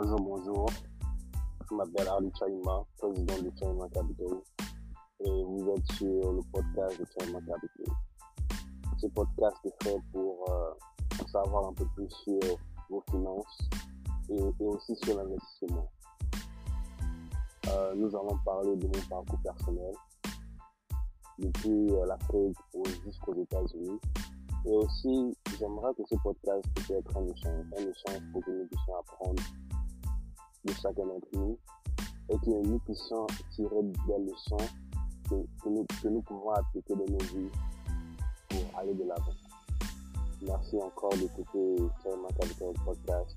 Bonjour, bonjour. Je m'appelle Ali Chaima, président de Chaima Capital. Et vous êtes sur le podcast de Chaima Capital. Ce podcast est fait pour, euh, savoir un peu plus sur vos finances et, aussi sur l'investissement. Euh, nous allons parler de mon parcours personnel, depuis euh, l'Afrique jusqu'aux États-Unis. Et aussi, j'aimerais que ce podcast puisse être un un échange pour que nous puissions apprendre de chacun d'entre nous et que nous puissions tirer des leçons que, que, nous, que nous pouvons appliquer dans nos vies pour aller de l'avant. Merci encore d'écouter Chairman Capital Podcast